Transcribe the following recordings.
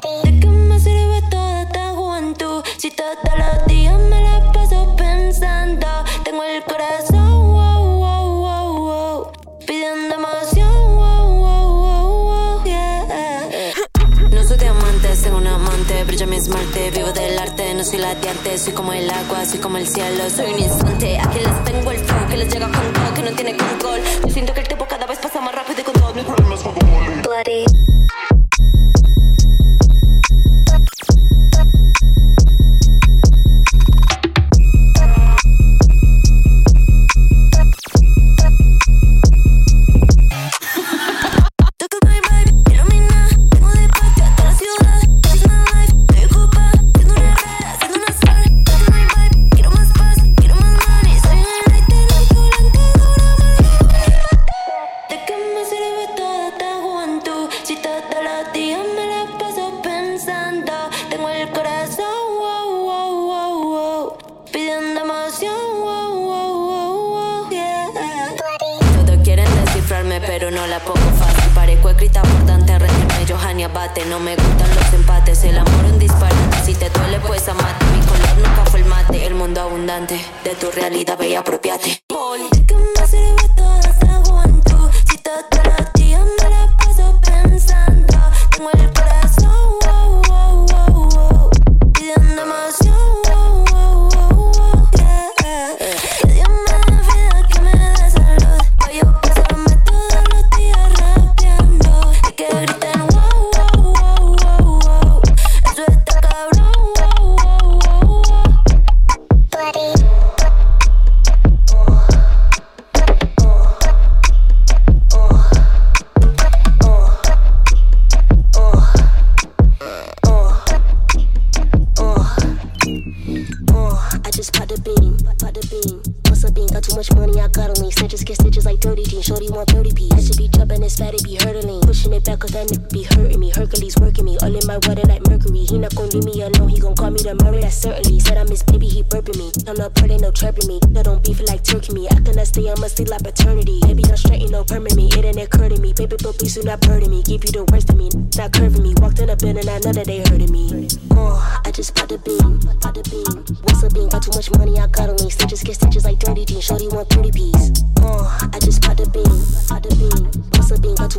¿De qué me sirve toda esta juventud? Si todos los días me la paso pensando. Tengo el corazón, wow, wow, wow, wow. Pidiendo emoción, wow, wow, wow, wow, yeah. No soy diamante, soy un amante. Brilla mi esmalte, vivo del arte. No soy lateante, soy como el agua, soy como el cielo. Soy un instante, aquí les tengo el flow que les llega con todo, que no tiene control. Yo siento que el tiempo cada vez pasa más rápido y con todos mis problemas son como Bloody.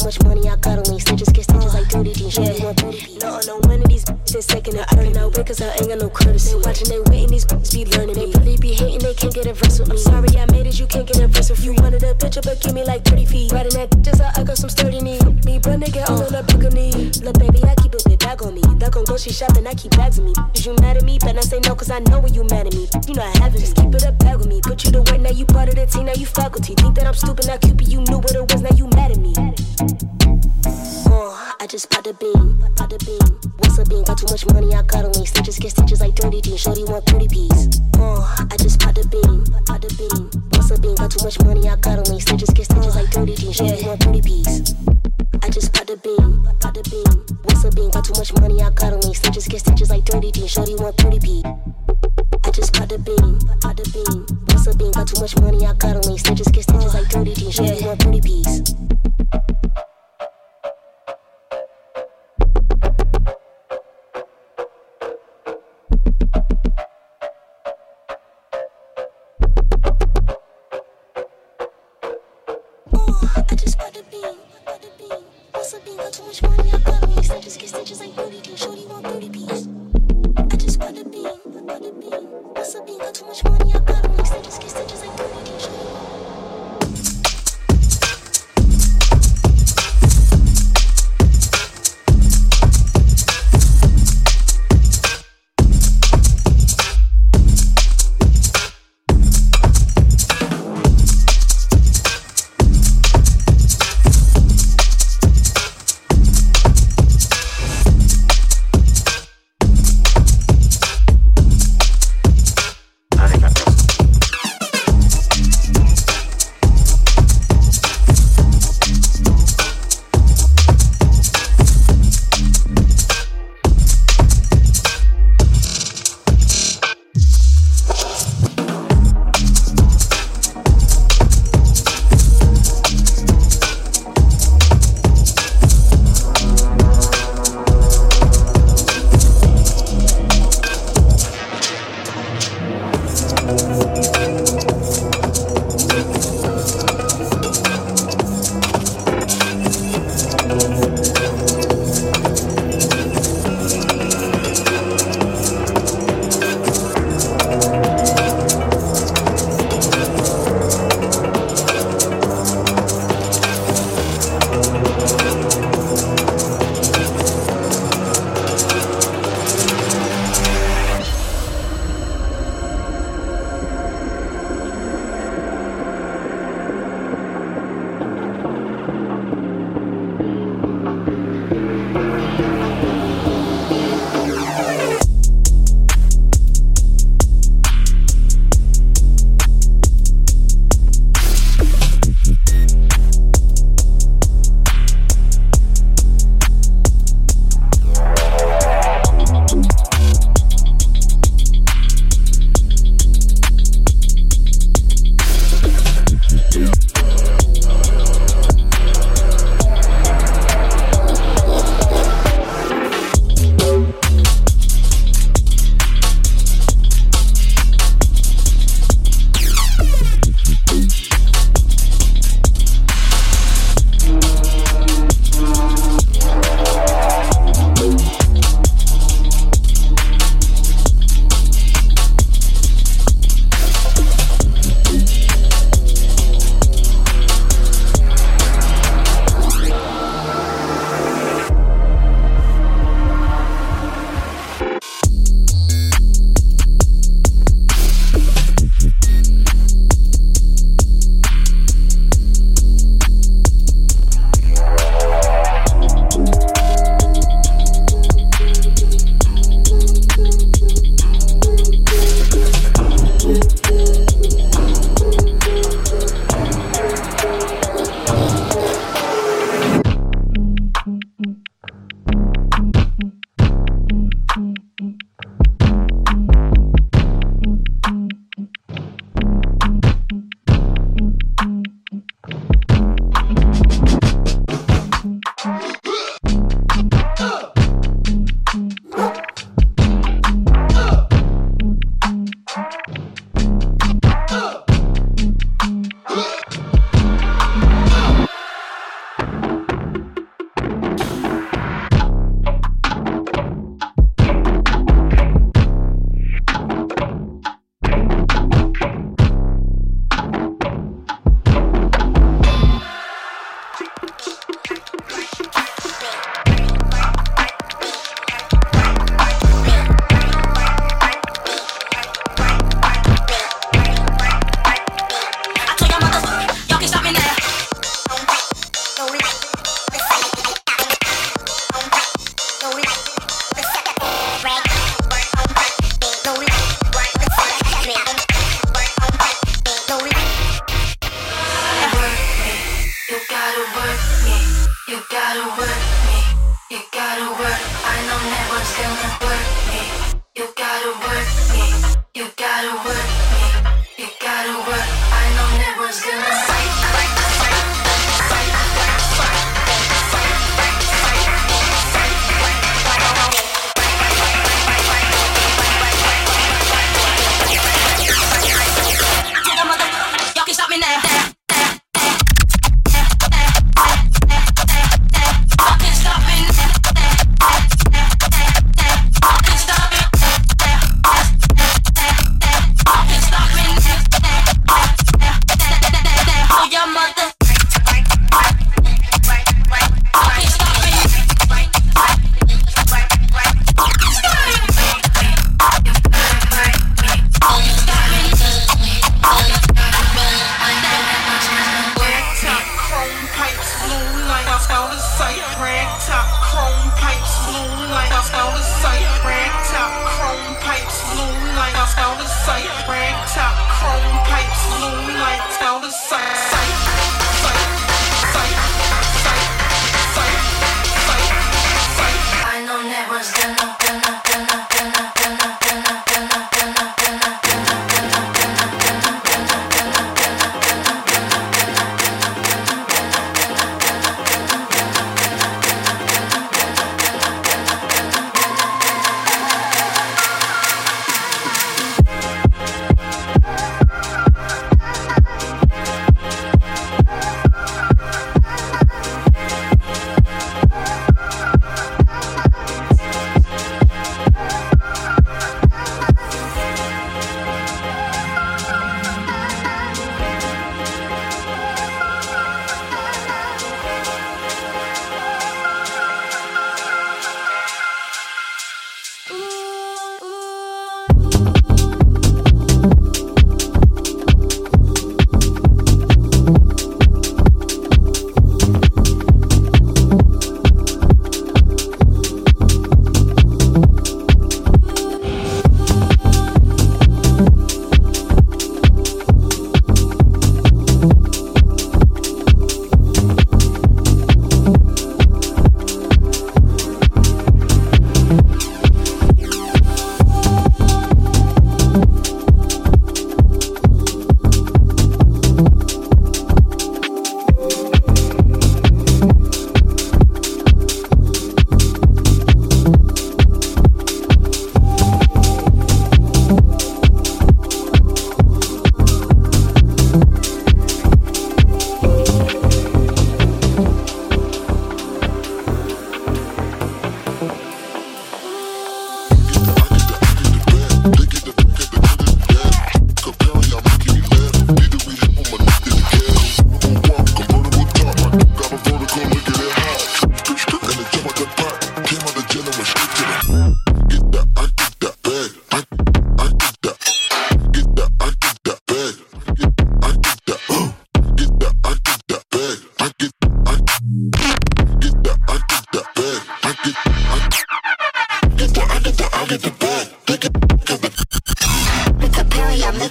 much money, I got on these Stitches get stitches like dirty jeans. Yeah. She want booty beats. No, no, one of these bitches is taking her. I don't know cause I ain't got no courtesy. They watching, they waiting, these bitches be learning. They really be hating, they can't get a verse with me. I'm sorry, I made it, you can't get a verse with you. Wanted a picture, but give me like 30 feet. Riding that just I, I got some sturdy knee. Me, run, nigga, I'm on a knee. So she shopping, I keep bags me. Is you mad at me? But I say no, cause I know where you mad at me. You know I haven't, just keep it up back with me. Put you to work, now you part of the team, now you faculty. Think that I'm stupid, now Cupid, you knew what it was, now you mad at me. Oh, I just popped a bean, popped a bean. What's a bean? Got too much money, I got a link. Stitches get stitches like 30 jeans. Shorty want 30 pieces. Oh, uh, I just popped a bean, popped a bean. What's a bean? Got too much money, I got a link. Stitches get stitches like 30 jeans. Shorty want 30 pieces. much money I got on me. Stitches, get stitches like dirty jeans. Shorty want 30p. I I just caught the beam, caught the beam. What's up, beam? Got too much money I got on me. Stitches, get stitches like dirty jeans. Shorty yeah. want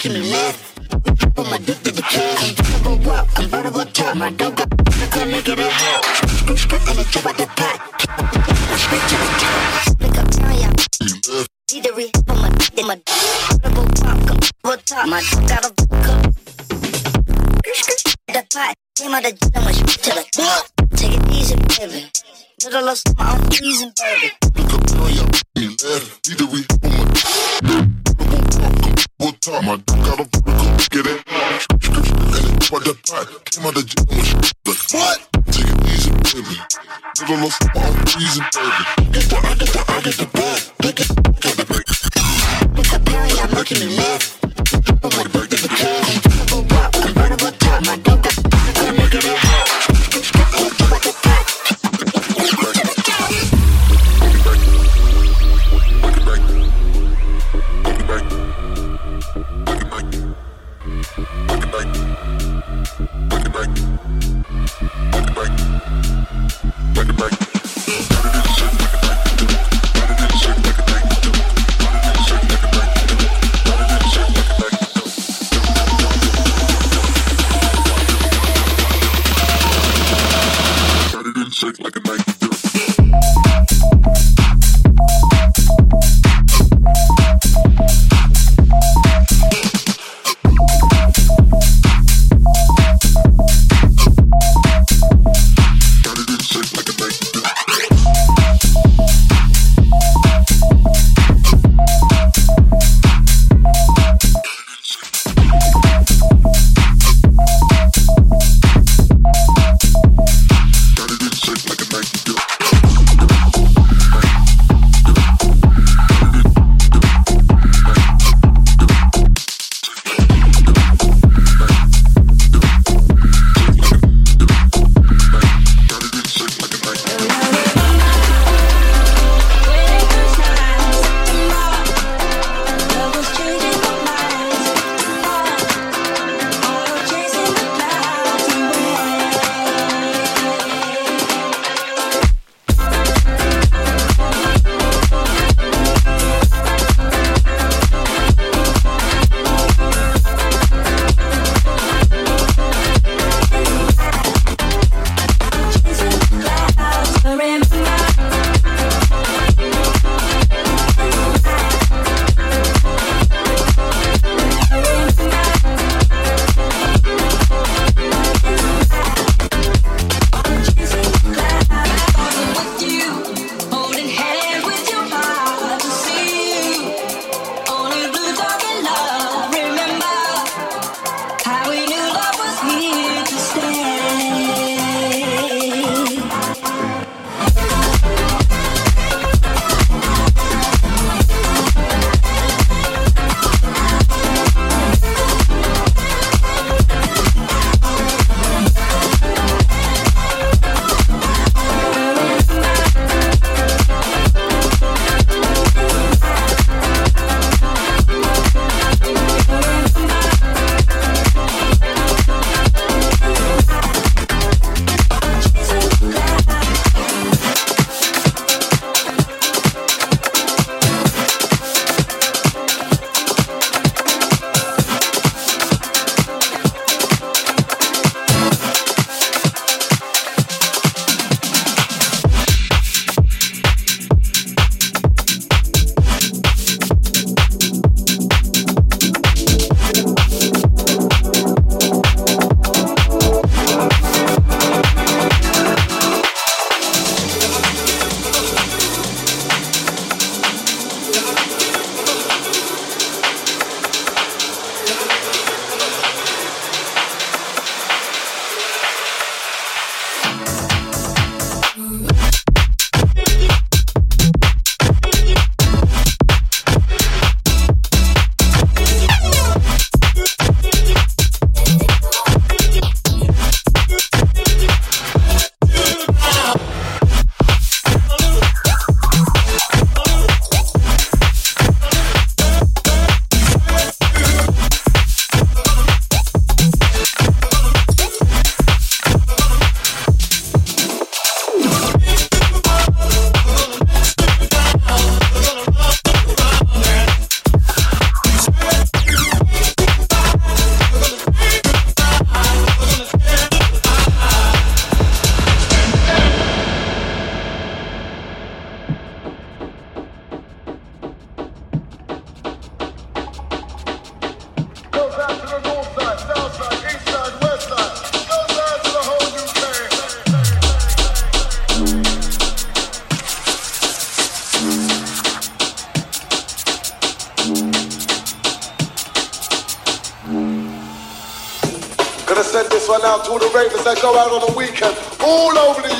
making me laugh. I'm addicted to cash. I'm up, I'm better with time. I don't got I can't make it a hell. Screw, screw, and I jump out the back. I'm straight to the top. Look, I'm telling ya, see the re, I'm addicted. I'm addicted. I'm addicted. I'm addicted. I'm addicted. I'm addicted. The pot came out of jail and went to the club. Take it easy, baby. Little lost my own reason, baby. Look, I'm telling ya, see the re, I'm addicted time. I do got a vertical look it. And it by the pot. Came out the gym with shit. What? Take it easy, baby. Little love for my reason, baby. Get the, I get the, I get the bag. Look at, look at the bag. Look at Perry, I'm making me laugh.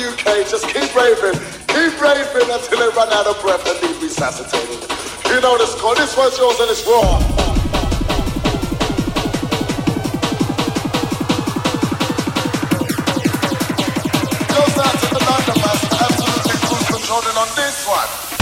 UK, just keep raving, keep raving until they run out of breath and need resuscitated. You know this call, this one's yours and it's raw. on this one.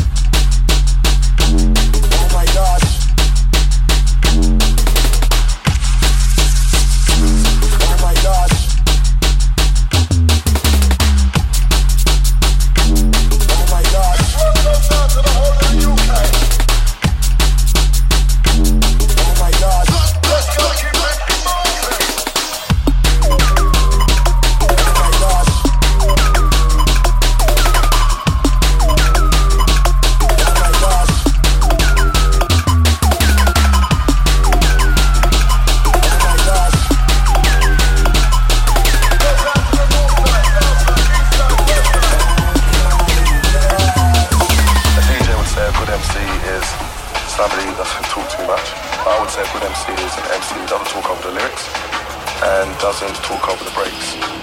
MC is an MC doesn't talk over the lyrics and doesn't talk over the breaks.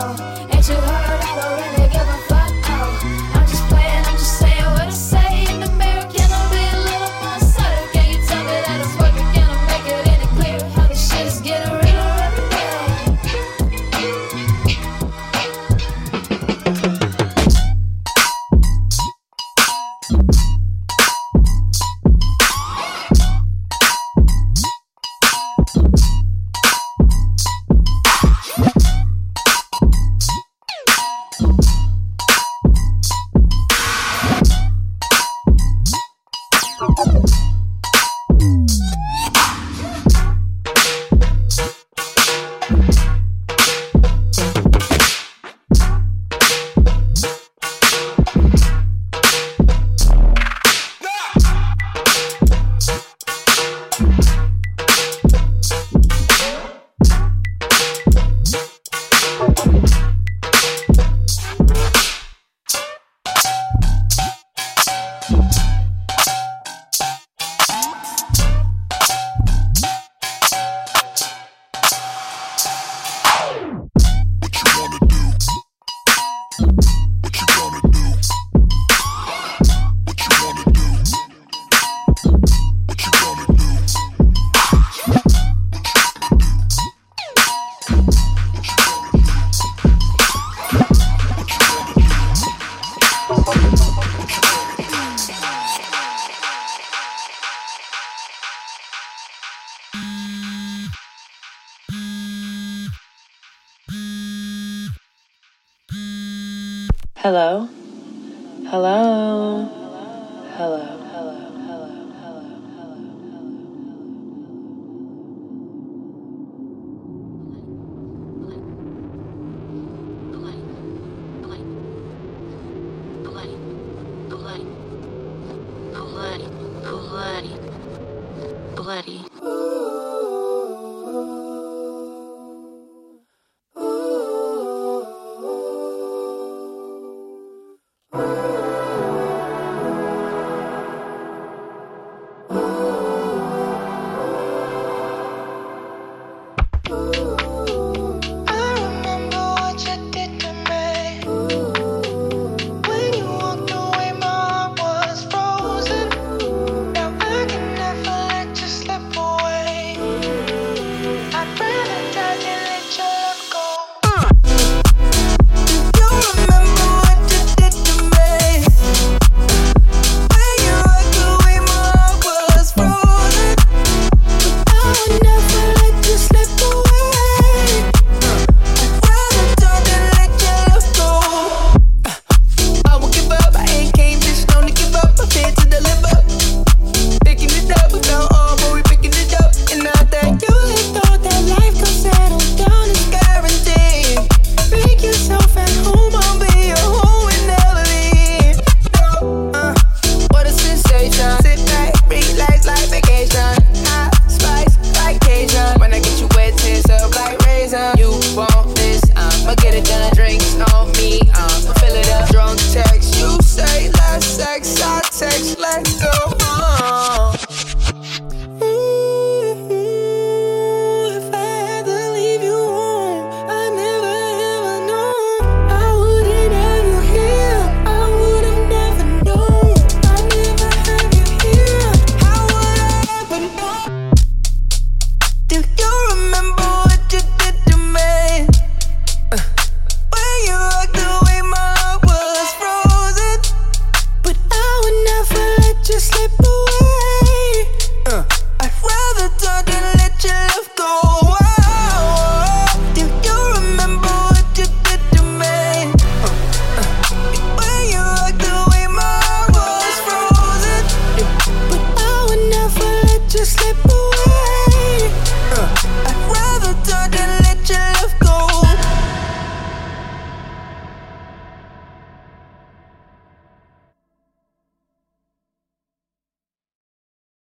Please myself. Ain't you heard? I don't Hello? Hello?